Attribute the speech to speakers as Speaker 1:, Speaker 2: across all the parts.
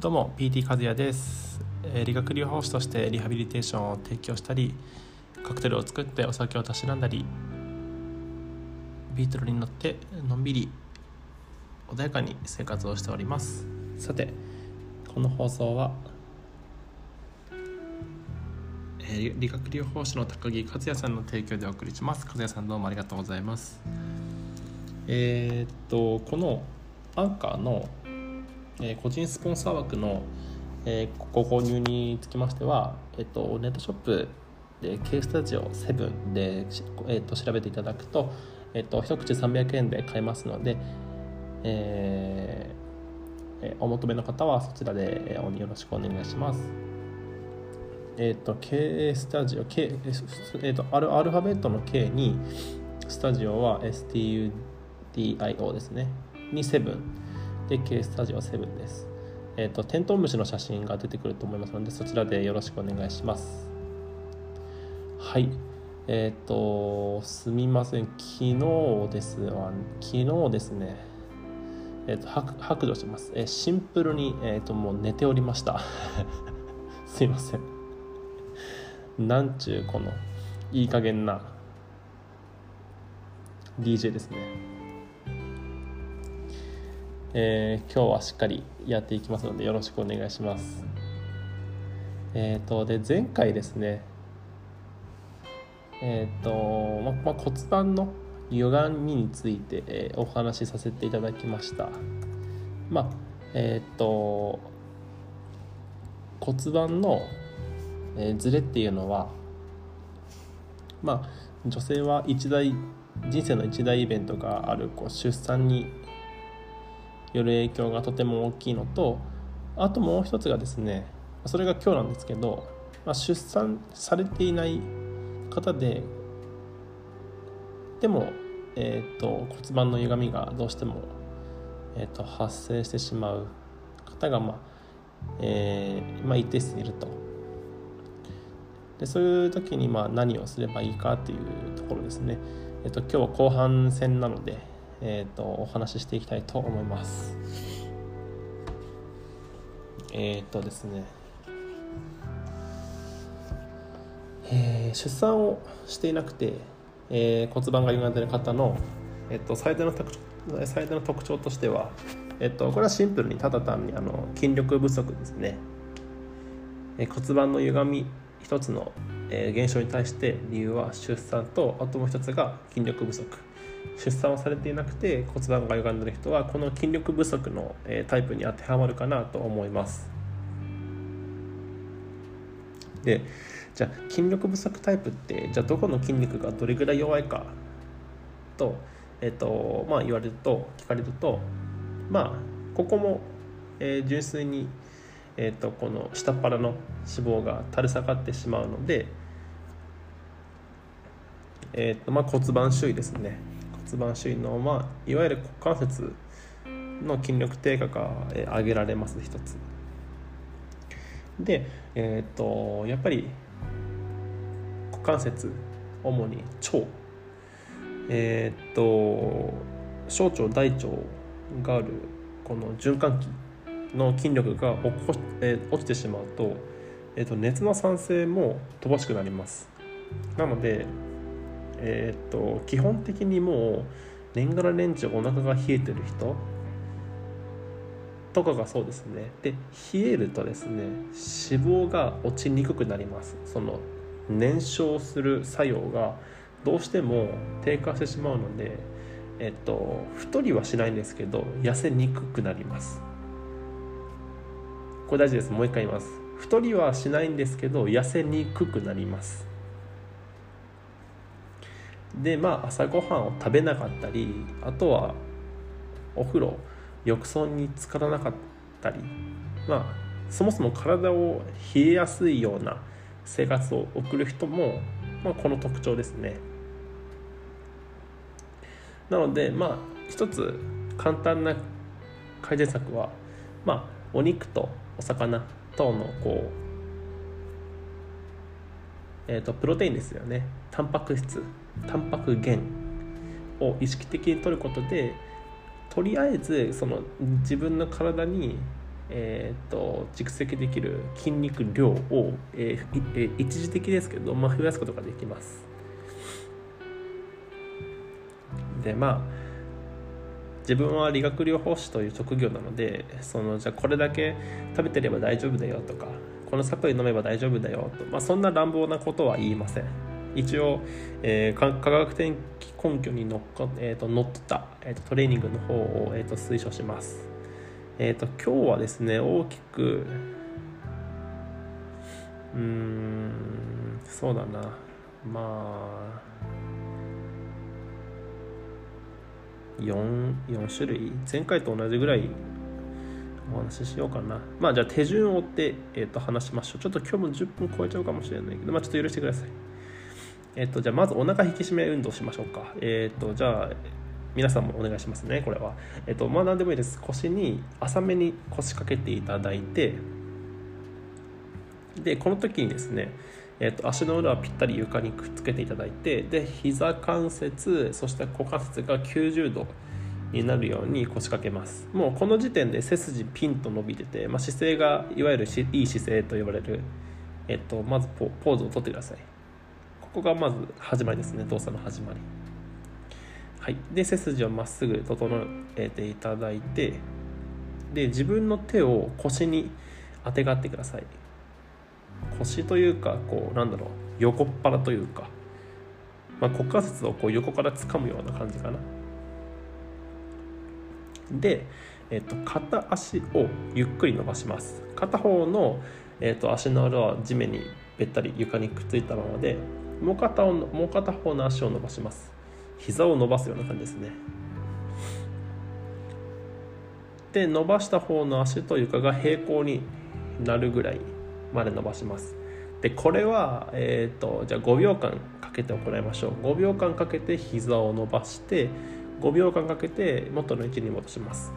Speaker 1: どうも PT 和也です、理学療法士としてリハビリテーションを提供したりカクテルを作ってお酒をたしなんだりビートルに乗ってのんびり穏やかに生活をしております。さてこの放送は、理学療法士の高木和也さんの提供でお送りします。和也さんどうもありがとうございます。えーっとこのアンカーのえー個人スポンサー枠の、えーご購入につきましては、えっとネットショップで K スタジオ7で、えっと調べていただくと、えっと一口300円で買えますので、えーえお求めの方はそちらで、よろしくお願いします。えっと K スタジオ K、えーえっとアルアルファベットの K にスタジオは STUDIO ですねに7で K スタジオ7です。えっ、とテントウムシの写真が出てくると思いますのでそちらでよろしくお願いします。はい。えっ、とすみません昨日ですわ昨日ですね。えっ、と白状します。えーシンプルにえっ、ともう寝ておりました。すいません。なんちゅうこのいい加減な DJ ですね。えー今日はしっかりやっていきますのでよろしくお願いします。えっ、とで前回ですねえっ、と、まま骨盤の歪みについて、えーお話しさせていただきました。まあえっ、と骨盤の、えーズレっていうのはまあ女性は一大人生の一大イベントがあるこう出産による影響がとても大きいのとあともう一つがですねそれが今日なんですけど、まあ、出産されていない方ででも、えー、と骨盤の歪みがどうしても、えー、と発生してしまう方が、まあえーまあ、一定数いると。でそういう時にまあ何をすればいいかっていうところですね。えっ、と今日は後半戦なので、えっ、とお話ししていきたいと思います。えっ、とですね。えー出産をしていなくて、えー骨盤が歪んでいる方の、えっと最大の特徴最大の特徴としては、えっとこれはシンプルにただ単にあの筋力不足ですね。えー骨盤の歪み一つの、えー現象に対して理由は出産とあともう一つが筋力不足出産をされていなくて骨盤が歪んでる人はこの筋力不足の、タイプに当てはまるかなと思います。でじゃあ筋力不足タイプってじゃあどこの筋肉がどれぐらい弱いかと,、えーとまあ、言われると聞かれるとまあここも、えー純粋にえー、とこの下っ腹の脂肪が垂れ下がってしまうので、えーとまあ、骨盤周囲ですね。骨盤周囲の、まあ、いわゆる股関節の筋力低下が、えー挙げられます一つ。で、えー、とやっぱり股関節主に腸。えっ、と小腸大腸があるこの循環器の筋力が落こ、えー落ちてしまうと,、えー、と熱の産生も乏しくなります。なので、えー、と基本的にもう年がら年中お腹が冷えてる人とかがそうですね。で冷えるとですね脂肪が落ちにくくなります。その燃焼する作用がどうしても低下してしまうのでえっと太りはしないんですけど痩せにくくなります。これ大事です。もう一回言います。太りはしないんですけど痩せにくくなります。でまあ朝ごはんを食べなかったりあとはお風呂浴槽に浸からなかったりまあそもそも体を冷えやすいような生活を送る人も、まあ、この特徴ですね。なのでまあ一つ簡単な改善策はまあお肉とお魚等のこうえー、とプロテインですよね。タンパク質。タンパク源を意識的に取ることでとりあえずその自分の体にえーと、蓄積できる筋肉量を、ええー、一時的ですけど、まあ、増やすことができます。でまあ自分は理学療法士という職業なのでそのじゃあこれだけ食べてれば大丈夫だよとかこのサプリ飲めば大丈夫だよと、まあ、そんな乱暴なことは言いません。一応、えー、科学的根拠にのっか、えーと、乗った、えーと、トレーニングの方を、えーと、推奨します。えっ、ー、と今日はですね大きくうんそうだな。まあ 4, 4種類？前回と同じぐらいお話ししようかな。まあじゃあ手順を追って、えー、と話しましょう。ちょっと今日も10分超えちゃうかもしれないけどまあちょっと許してください。えっ、とじゃあまずお腹引き締め運動しましょうか。えっ、とじゃあ皆さんもお願いしますねこれは。えっ、とまあ何でもいいです。腰に浅めに腰掛けていただいてでこの時にですねえーと、足の裏はぴったり床にくっつけていただいてで膝関節そして股関節が90度になるように腰掛けます。もうこの時点で背筋ピンと伸びてて、まあ、姿勢がいわゆるいい姿勢と呼ばれる、えーと、まずポーズをとってください。ここがまず始まりですね。動作の始まり。はい。で背筋をまっすぐ整えていただいてで自分の手を腰にあてがってください。腰というかこうなんだろう。横っ腹というか、まあ、股関節をこう横から掴むような感じかな。で、えーと、片足をゆっくり伸ばします。片方の、えーと、足の裏は地面にべったり床にくっついたままでもう片をもう片方の足を伸ばします。膝を伸ばすような感じですね。で伸ばした方の足と床が平行になるぐらいまで伸ばします。でこれは、えーと、じゃあ5秒間かけて行いましょう。5秒間かけて膝を伸ばして5秒間かけて元の位置に戻します。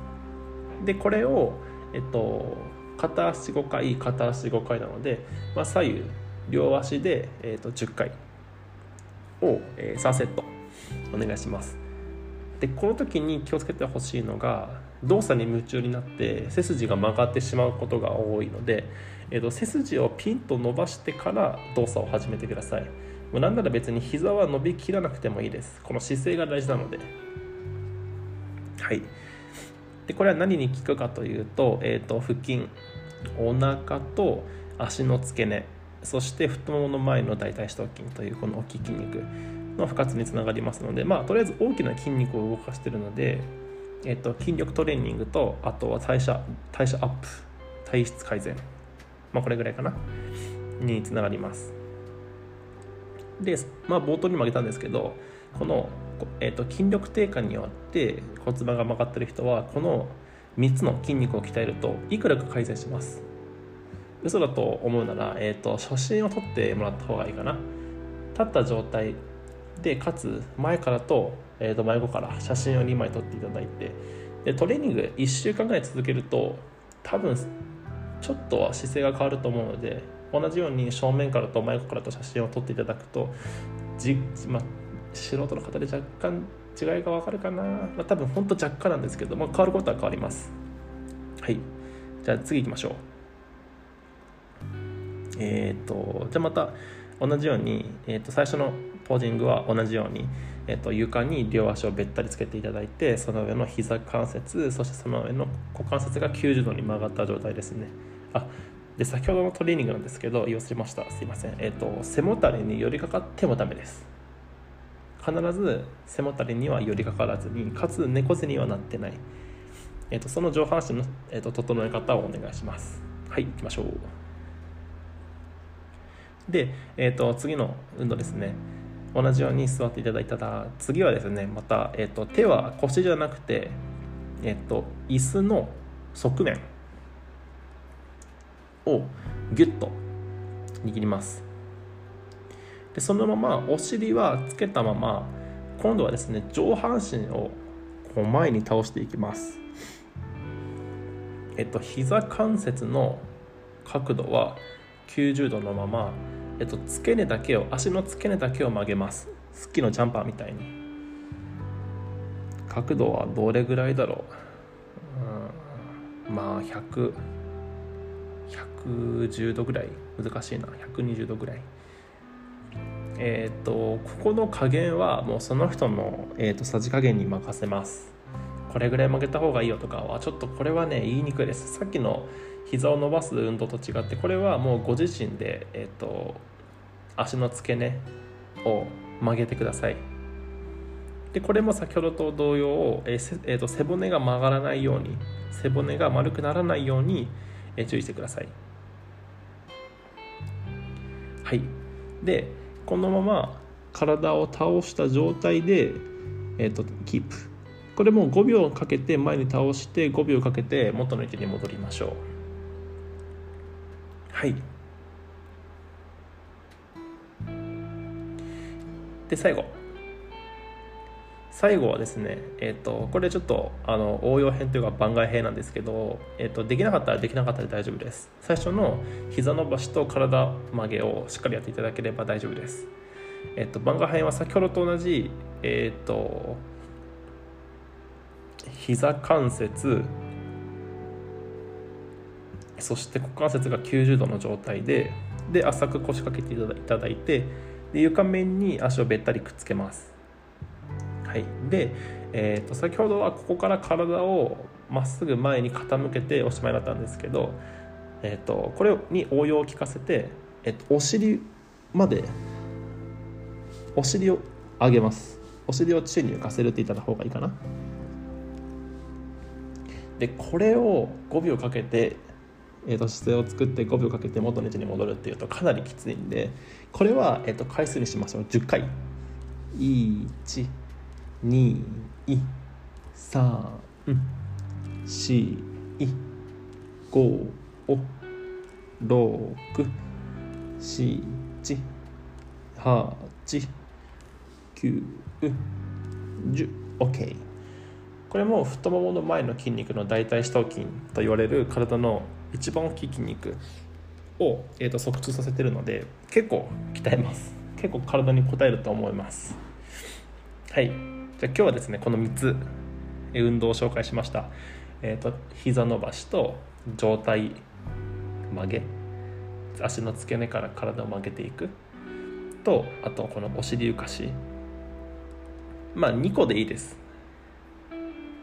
Speaker 1: でこれを、えっと、片足5回片足5回なので、まあ、左右両足で、えっと、10回。を、えー、3セット。お願いします。でこの時に気をつけてほしいのが動作に夢中になって背筋が曲がってしまうことが多いのでえーと、背筋をピンと伸ばしてから動作を始めてください。もうなら別に膝は伸びきらなくてもいいです。この姿勢が大事なので。はい。でこれは何に効くかというと,、えーと、腹筋。お腹と足の付け根。そして太ももの前の大腿四頭筋というこの大きい筋肉の不活につながりますのでまあとりあえず大きな筋肉を動かしてるので、えーと筋力トレーニングとあとは代謝代謝アップ体質改善。まあ、これぐらいかな。につながります。で、まあ、冒頭にも挙げたんですけどこの、えーと、筋力低下によって骨盤が曲がってる人はこの3つの筋肉を鍛えるといくらか改善します。嘘だと思うなら、えーと、写真を撮ってもらった方がいいかな。立った状態でかつ前からと,、えー、と真横から写真を2枚撮っていただいてでトレーニング1週間ぐらい続けると多分ちょっとは姿勢が変わると思うので同じように正面からと真横からと写真を撮っていただくとじ、まあ、素人の方で若干違いが分かるかな、まあ、多分ほんと若干なんですけど、まあ、変わることは変わります。はい。じゃあ次行きましょう。えっ、とじゃあまた同じように、えー、と最初のポージングは同じように、えー、と床に両足をべったりつけていただいてその上の膝関節そしてその上の股関節が90度に曲がった状態ですね。あで先ほどのトレーニングなんですけど言い忘れました。すいません、えーと、背もたれに寄りかかってもダメです。必ず背もたれには寄りかからずにかつ猫背にはなってない、えーと、その上半身の、えーと、整え方をお願いします。はい行きましょう。で、えー、と次の運動ですね。同じように座っていただいたら次はですねまた、えー、と手は腰じゃなくて、えー、と椅子の側面をギュッと握ります。でそのままお尻はつけたまま今度はですね上半身をこう前に倒していきます。えっと膝関節の角度は90度のまま、えっと、付け根だけを足の付け根だけを曲げます。スッキのジャンパーみたいに。角度はどれぐらいだろう、うん、まあ100 110度ぐらい。難しいな。120度ぐらい。えっ、とここの加減はもうその人の、えーと、さじ加減に任せます。これぐらい曲げた方がいいよとかはちょっとこれはね言いにくいです。さっきの膝を伸ばす運動と違ってこれはもうご自身で、えーと、足の付け根を曲げてください。でこれも先ほどと同様、えーえーと背骨が曲がらないように背骨が丸くならないように、えー、注意してください。はい。でこのまま体を倒した状態で、えーと、キープ。これも5秒かけて前に倒して5秒かけて元の位置に戻りましょう。はい。で最後。最後はですね、えーと、これちょっとあの応用編というか番外編なんですけど、えーと、できなかったらできなかったで大丈夫です。最初の膝伸ばしと体曲げをしっかりやっていただければ大丈夫です、えーと、番外編は先ほどと同じ、えー、と膝関節そして股関節が90度の状態でで浅く腰掛けていただいてで床面に足をべったりくっつけます。はい、で、えーと、先ほどはここから体をまっすぐ前に傾けておしまいだったんですけど、えーと、これに応用を効かせて、えーと、お尻までお尻を上げます。お尻を宙に浮かせるって言った方がいいかな。でこれを5秒かけて、えー、と姿勢を作って5秒かけて元の位置に戻るっていうとかなりきついんでこれは、えー、と回数にしましょう。10回。1 2、3、4、5、6、7、8、9、10、OK。これも太ももの前の筋肉の大腿四頭筋と言われる体の一番大きい筋肉を、えー、と側通させてるので結構鍛えます。結構体に応えると思います。はい。じゃあ今日はですねこの3つ運動を紹介しました、えーと、膝伸ばしと上体曲げ。足の付け根から体を曲げていく。とあとこのお尻浮かし。まあ2個でいいです。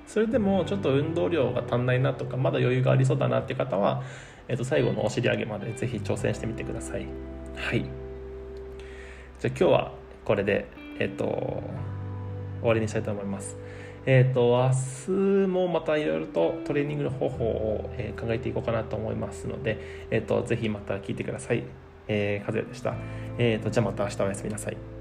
Speaker 1: それでもちょっと運動量が足んないなとかまだ余裕がありそうだなっていう方は、えー、と最後のお尻上げまでぜひ挑戦してみてくださいはいじゃあ今日はこれでえっ、ー、と終わりにしたいと思います。えっ、ー、と、明日もまたいろいろとトレーニングの方法を、え、考えていこうかなと思いますので、えっ、ー、と、ぜひまた聞いてください。えー、和也でした。えっ、と、じゃあまた明日おやすみなさい。